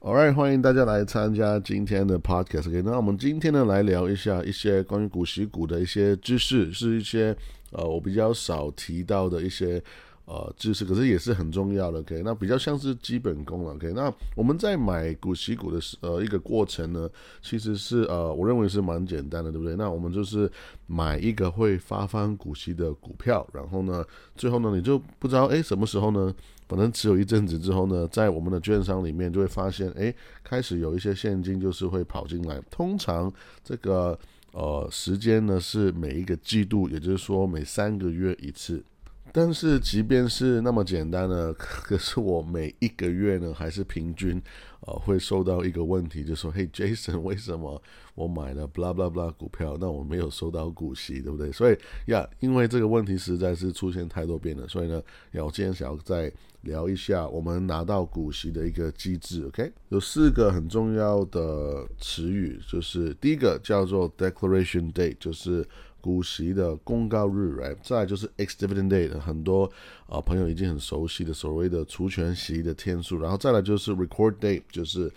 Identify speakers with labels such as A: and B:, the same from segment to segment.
A: Alright，欢迎大家来参加今天的 podcast。OK，那我们今天呢来聊一下一些关于股息股的一些知识，是一些呃我比较少提到的一些呃知识，可是也是很重要的。OK，那比较像是基本功了。OK，那我们在买股息股的时呃一个过程呢，其实是呃我认为是蛮简单的，对不对？那我们就是买一个会发放股息的股票，然后呢，最后呢你就不知道哎什么时候呢？可能持有一阵子之后呢，在我们的券商里面就会发现，哎，开始有一些现金就是会跑进来。通常这个呃时间呢是每一个季度，也就是说每三个月一次。但是即便是那么简单呢，可是我每一个月呢还是平均。呃，会收到一个问题，就说：“嘿，Jason，为什么我买了 blah blah blah 股票，那我没有收到股息，对不对？”所以呀，因为这个问题实在是出现太多遍了，所以呢，要我今天想要再聊一下我们拿到股息的一个机制。OK，有四个很重要的词语，就是第一个叫做 Declaration Date，就是。股息的公告日，right？再来就是 ex dividend date，很多啊朋友已经很熟悉的所谓的除权息的天数，然后再来就是 record date，就是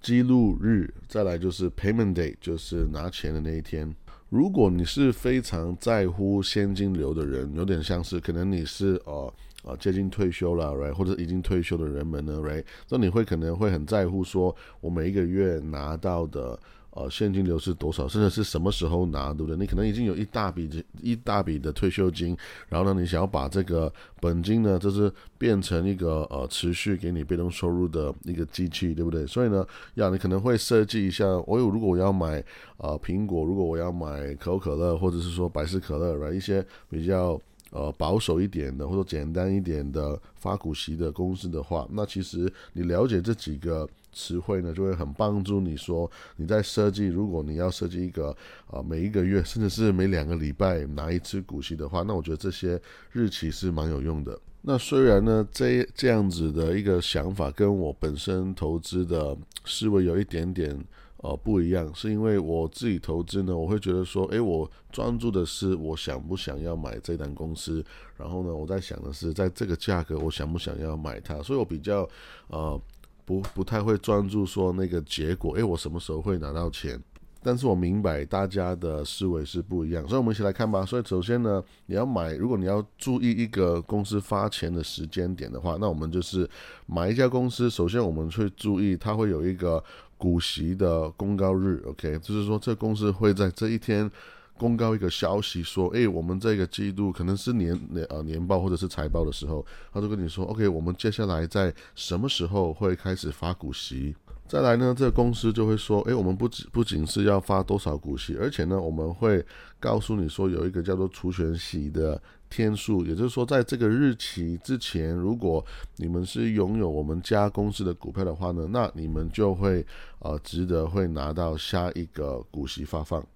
A: 记录日，再来就是 payment date，就是拿钱的那一天。如果你是非常在乎现金流的人，有点像是可能你是呃呃接近退休了，right？或者已经退休的人们呢，right？那你会可能会很在乎说，我每一个月拿到的。呃，现金流是多少？甚至是什么时候拿，对不对？你可能已经有一大笔一大笔的退休金，然后呢，你想要把这个本金呢，就是变成一个呃持续给你被动收入的一个机器，对不对？所以呢，要你可能会设计一下，我有如果我要买呃苹果，如果我要买可口可乐，或者是说百事可乐，来一些比较呃保守一点的或者简单一点的发股息的公司的话，那其实你了解这几个。词汇呢，就会很帮助你说你在设计。如果你要设计一个啊，每一个月甚至是每两个礼拜拿一次股息的话，那我觉得这些日期是蛮有用的。那虽然呢，这这样子的一个想法跟我本身投资的思维有一点点呃不一样，是因为我自己投资呢，我会觉得说，诶，我专注的是我想不想要买这单公司，然后呢，我在想的是在这个价格我想不想要买它，所以我比较呃。不不太会专注说那个结果，诶，我什么时候会拿到钱？但是我明白大家的思维是不一样，所以我们一起来看吧。所以首先呢，你要买，如果你要注意一个公司发钱的时间点的话，那我们就是买一家公司，首先我们会注意它会有一个股息的公告日，OK，就是说这公司会在这一天。公告一个消息说，诶，我们这个季度可能是年年呃年报或者是财报的时候，他就跟你说，OK，我们接下来在什么时候会开始发股息？再来呢，这个公司就会说，诶，我们不仅不仅是要发多少股息，而且呢，我们会告诉你说，有一个叫做除权息的天数，也就是说，在这个日期之前，如果你们是拥有我们家公司的股票的话呢，那你们就会呃值得会拿到下一个股息发放。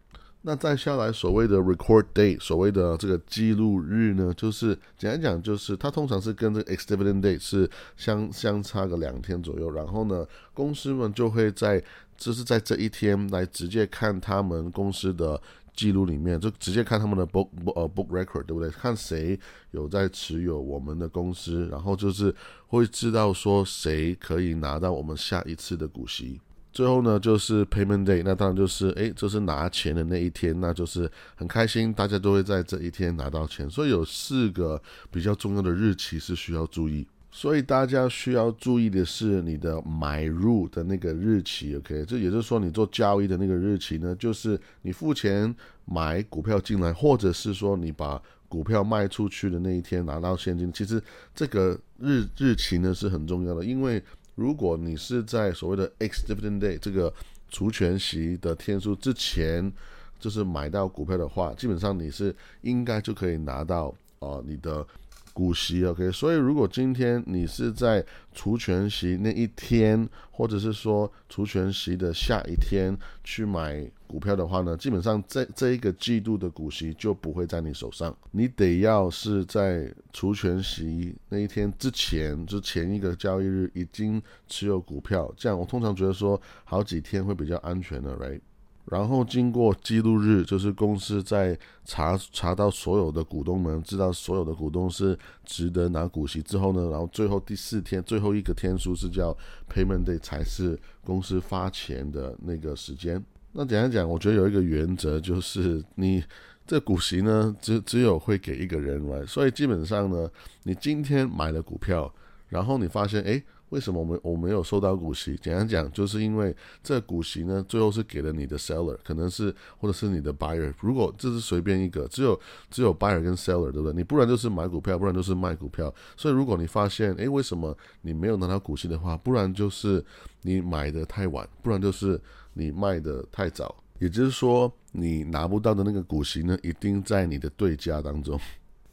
A: 那再下来所谓的 record date，所谓的这个记录日呢，就是简单讲，就是它通常是跟这个 ex dividend date 是相相差个两天左右。然后呢，公司们就会在就是在这一天来直接看他们公司的记录里面，就直接看他们的 book 呃 book record，对不对？看谁有在持有我们的公司，然后就是会知道说谁可以拿到我们下一次的股息。最后呢，就是 payment day，那当然就是诶，就是拿钱的那一天，那就是很开心，大家都会在这一天拿到钱。所以有四个比较重要的日期是需要注意。所以大家需要注意的是你的买入的那个日期，OK？这也就是说你做交易的那个日期呢，就是你付钱买股票进来，或者是说你把股票卖出去的那一天拿到现金。其实这个日日期呢是很重要的，因为。如果你是在所谓的 X dividend day 这个除权息的天数之前，就是买到股票的话，基本上你是应该就可以拿到啊你的。股息，OK，所以如果今天你是在除权息那一天，或者是说除权息的下一天去买股票的话呢，基本上这这一个季度的股息就不会在你手上，你得要是在除权息那一天之前，就前一个交易日已经持有股票，这样我通常觉得说好几天会比较安全的，Right？然后经过记录日，就是公司在查查到所有的股东们，知道所有的股东是值得拿股息之后呢，然后最后第四天最后一个天数是叫 payment day，才是公司发钱的那个时间。那简单讲，我觉得有一个原则就是你这股息呢，只只有会给一个人来，所以基本上呢，你今天买了股票，然后你发现哎。为什么我们我没有收到股息？简单讲，就是因为这股息呢，最后是给了你的 seller，可能是或者是你的 buyer。如果这是随便一个，只有只有 buyer 跟 seller，对不对？你不然就是买股票，不然就是卖股票。所以如果你发现，诶，为什么你没有拿到股息的话，不然就是你买的太晚，不然就是你卖的太早。也就是说，你拿不到的那个股息呢，一定在你的对家当中。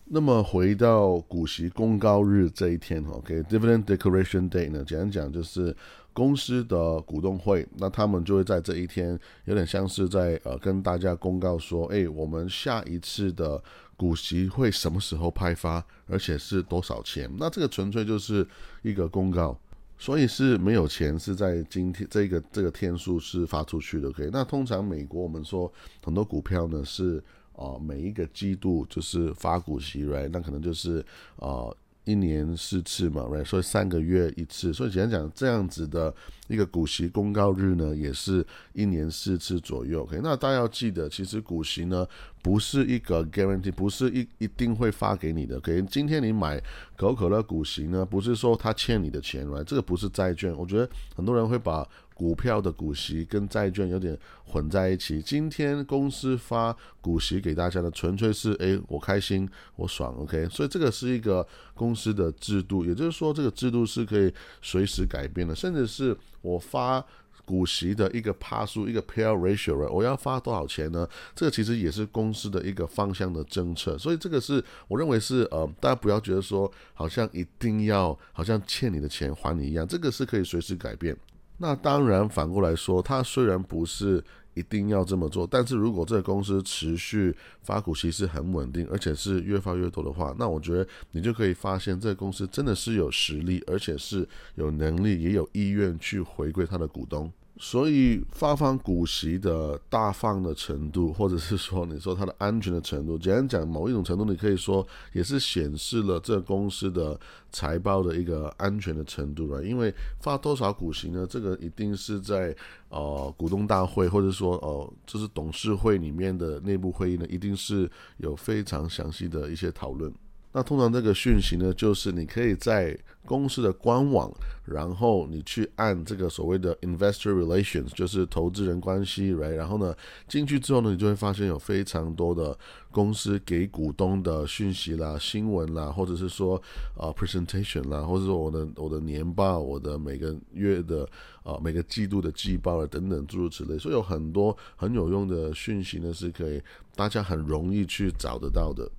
A: 那么回到股息公告日这一天，OK，Dividend Declaration Day 呢，简单讲就是公司的股东会，那他们就会在这一天，有点像是在呃跟大家公告说，哎，我们下一次的股息会什么时候派发，而且是多少钱？那这个纯粹就是一个公告，所以是没有钱是在今天这个这个天数是发出去的，OK。那通常美国我们说很多股票呢是。啊，每一个季度就是发股息，right？那可能就是呃，一年四次嘛，right？所以三个月一次，所以简单讲，这样子的一个股息公告日呢，也是一年四次左右。OK，那大家要记得，其实股息呢不是一个 guarantee，不是一一定会发给你的。给今天你买可口可乐股息呢，不是说他欠你的钱来这个不是债券。我觉得很多人会把股票的股息跟债券有点混在一起。今天公司发股息给大家的，纯粹是诶，我开心，我爽，OK。所以这个是一个公司的制度，也就是说，这个制度是可以随时改变的，甚至是我发股息的一个帕数，一个 payout ratio，我要发多少钱呢？这个其实也是公司的一个方向的政策。所以这个是我认为是呃，大家不要觉得说好像一定要好像欠你的钱还你一样，这个是可以随时改变。那当然，反过来说，它虽然不是一定要这么做，但是如果这个公司持续发股息是很稳定，而且是越发越多的话，那我觉得你就可以发现，这个公司真的是有实力，而且是有能力，也有意愿去回归他的股东。所以发放股息的大放的程度，或者是说你说它的安全的程度，简单讲，某一种程度，你可以说也是显示了这公司的财报的一个安全的程度了。因为发多少股息呢？这个一定是在呃股东大会，或者说呃就是董事会里面的内部会议呢，一定是有非常详细的一些讨论。那通常这个讯息呢，就是你可以在公司的官网，然后你去按这个所谓的 investor relations，就是投资人关系，right？然后呢，进去之后呢，你就会发现有非常多的公司给股东的讯息啦、新闻啦，或者是说啊 presentation 啦，或者说我的我的年报、我的每个月的啊每个季度的季报啊等等诸如此类，所以有很多很有用的讯息呢，是可以大家很容易去找得到的。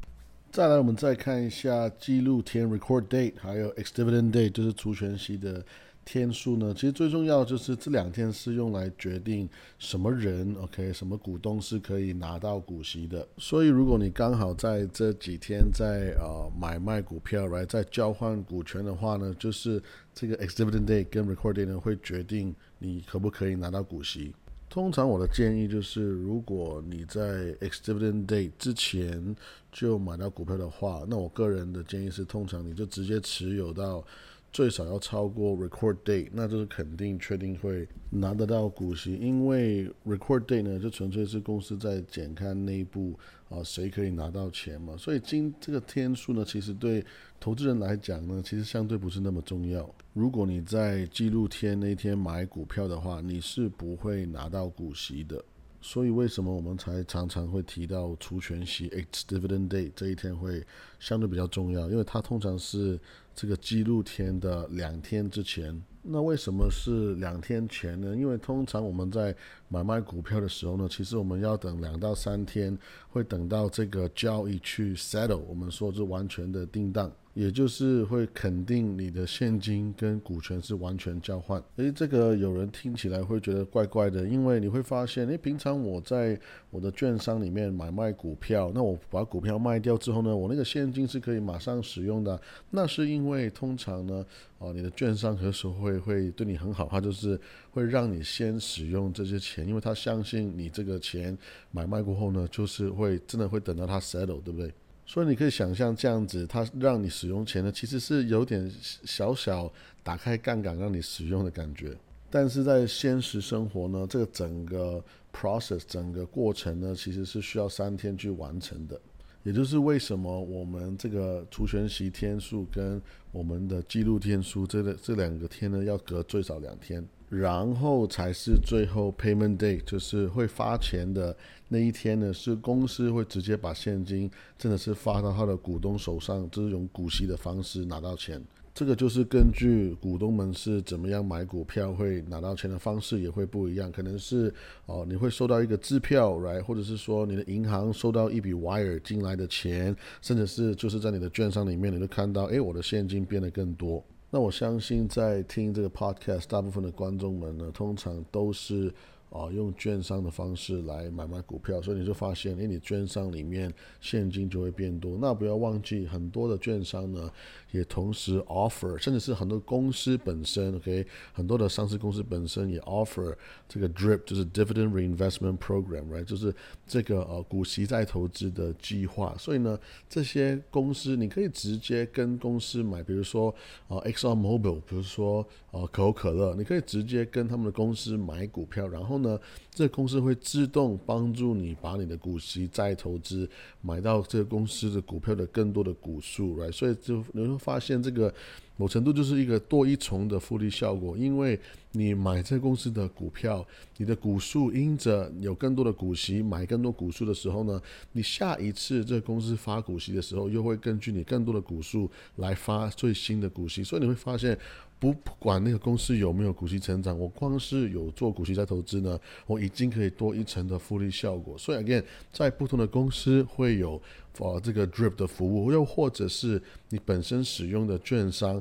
A: 再来，我们再看一下记录天 （record date） 还有 ex dividend day，就是除权息的天数呢。其实最重要就是这两天是用来决定什么人 （OK） 什么股东是可以拿到股息的。所以，如果你刚好在这几天在呃买卖股票来在交换股权的话呢，就是这个 ex dividend day 跟 record date 呢会决定你可不可以拿到股息。通常我的建议就是，如果你在 ex-dividend day 之前就买到股票的话，那我个人的建议是，通常你就直接持有到最少要超过 record date，那就是肯定确定会拿得到股息，因为 record date 呢，就纯粹是公司在检看内部啊谁可以拿到钱嘛，所以今这个天数呢，其实对投资人来讲呢，其实相对不是那么重要。如果你在记录天那天买股票的话，你是不会拿到股息的。所以为什么我们才常常会提到除权息 （ex-dividend day） 这一天会相对比较重要？因为它通常是这个记录天的两天之前。那为什么是两天前呢？因为通常我们在买卖股票的时候呢，其实我们要等两到三天，会等到这个交易去 settle，我们说是完全的定档。也就是会肯定你的现金跟股权是完全交换。诶，这个有人听起来会觉得怪怪的，因为你会发现，诶，平常我在我的券商里面买卖股票，那我把股票卖掉之后呢，我那个现金是可以马上使用的。那是因为通常呢，哦，你的券商有时会会对你很好，他就是会让你先使用这些钱，因为他相信你这个钱买卖过后呢，就是会真的会等到他 settle，对不对？所以你可以想象这样子，它让你使用钱呢，其实是有点小小打开杠杆让你使用的感觉。但是在现实生活呢，这个整个 process 整个过程呢，其实是需要三天去完成的。也就是为什么我们这个除权息天数跟我们的记录天数这个这两个天呢，要隔最少两天。然后才是最后 payment day，就是会发钱的那一天呢，是公司会直接把现金真的是发到他的股东手上，这种股息的方式拿到钱。这个就是根据股东们是怎么样买股票会拿到钱的方式也会不一样，可能是哦你会收到一个支票来，或者是说你的银行收到一笔 wire 进来的钱，甚至是就是在你的券商里面，你会看到，哎，我的现金变得更多。那我相信，在听这个 podcast，大部分的观众们呢，通常都是。啊，用券商的方式来买卖股票，所以你就发现，诶，你券商里面现金就会变多。那不要忘记，很多的券商呢，也同时 offer，甚至是很多公司本身，OK，很多的上市公司本身也 offer 这个 DRIP，就是 Dividend Reinvestment Program，right，就是这个呃股息再投资的计划。所以呢，这些公司你可以直接跟公司买，比如说啊 Exxon Mobil，比如说呃可口可乐，你可以直接跟他们的公司买股票，然后。呢，这个公司会自动帮助你把你的股息再投资，买到这个公司的股票的更多的股数，right？所以就发现这个某程度就是一个多一重的复利效果，因为你买这公司的股票，你的股数因着有更多的股息，买更多股数的时候呢，你下一次这公司发股息的时候，又会根据你更多的股数来发最新的股息，所以你会发现。不管那个公司有没有股息成长，我光是有做股息在投资呢，我已经可以多一层的复利效果。所以，again，在不同的公司会有呃这个 drip 的服务，又或者是你本身使用的券商，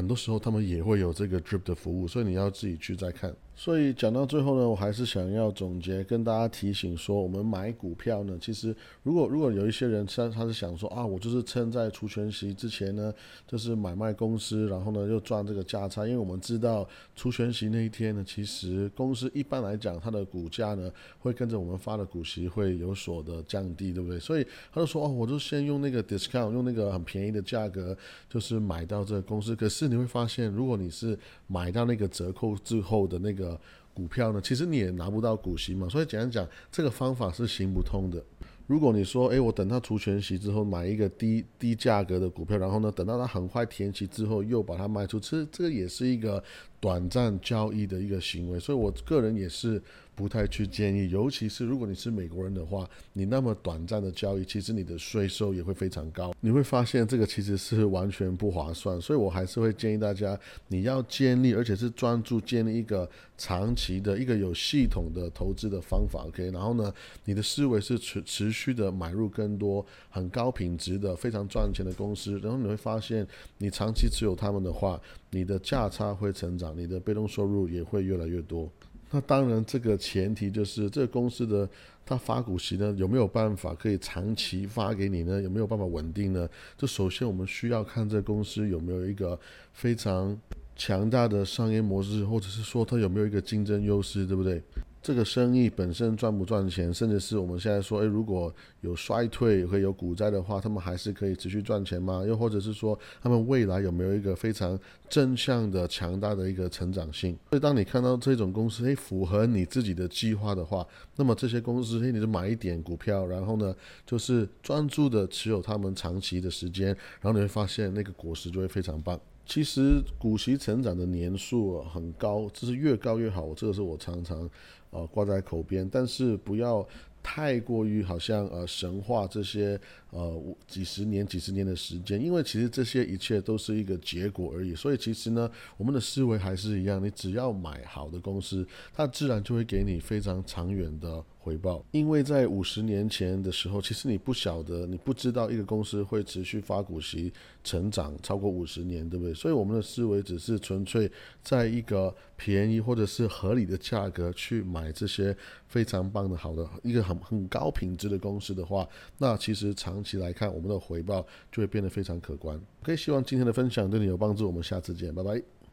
A: 很多时候他们也会有这个 drip 的服务，所以你要自己去再看。所以讲到最后呢，我还是想要总结跟大家提醒说，我们买股票呢，其实如果如果有一些人他他是想说啊，我就是趁在除权息之前呢，就是买卖公司，然后呢又赚这个价差，因为我们知道除权息那一天呢，其实公司一般来讲它的股价呢会跟着我们发的股息会有所的降低，对不对？所以他就说哦，我就先用那个 discount，用那个很便宜的价格，就是买到这个公司。可是你会发现，如果你是买到那个折扣之后的那个股票呢，其实你也拿不到股息嘛，所以简单讲，这个方法是行不通的。如果你说，诶，我等它除权息之后买一个低低价格的股票，然后呢，等到它很快填息之后又把它卖出，其实这个也是一个短暂交易的一个行为，所以我个人也是。不太去建议，尤其是如果你是美国人的话，你那么短暂的交易，其实你的税收也会非常高。你会发现这个其实是完全不划算，所以我还是会建议大家，你要建立，而且是专注建立一个长期的一个有系统的投资的方法。OK，然后呢，你的思维是持持续的买入更多很高品质的、非常赚钱的公司，然后你会发现，你长期持有他们的话，你的价差会成长，你的被动收入也会越来越多。那当然，这个前提就是这个公司的它发股息呢，有没有办法可以长期发给你呢？有没有办法稳定呢？这首先我们需要看这公司有没有一个非常强大的商业模式，或者是说它有没有一个竞争优势，对不对？这个生意本身赚不赚钱，甚至是我们现在说，诶，如果有衰退会有股灾的话，他们还是可以持续赚钱吗？又或者是说，他们未来有没有一个非常正向的、强大的一个成长性？所以，当你看到这种公司，诶，符合你自己的计划的话，那么这些公司，诶，你就买一点股票，然后呢，就是专注的持有他们长期的时间，然后你会发现那个果实就会非常棒。其实股息成长的年数很高，这是越高越好，这个是我常常。呃，挂在口边，但是不要太过于好像呃神话这些呃几十年几十年的时间，因为其实这些一切都是一个结果而已。所以其实呢，我们的思维还是一样，你只要买好的公司，它自然就会给你非常长远的。回报，因为在五十年前的时候，其实你不晓得，你不知道一个公司会持续发股息、成长超过五十年，对不对？所以我们的思维只是纯粹在一个便宜或者是合理的价格去买这些非常棒的、好的一个很很高品质的公司的话，那其实长期来看，我们的回报就会变得非常可观。OK，希望今天的分享对你有帮助，我们下次见，拜拜。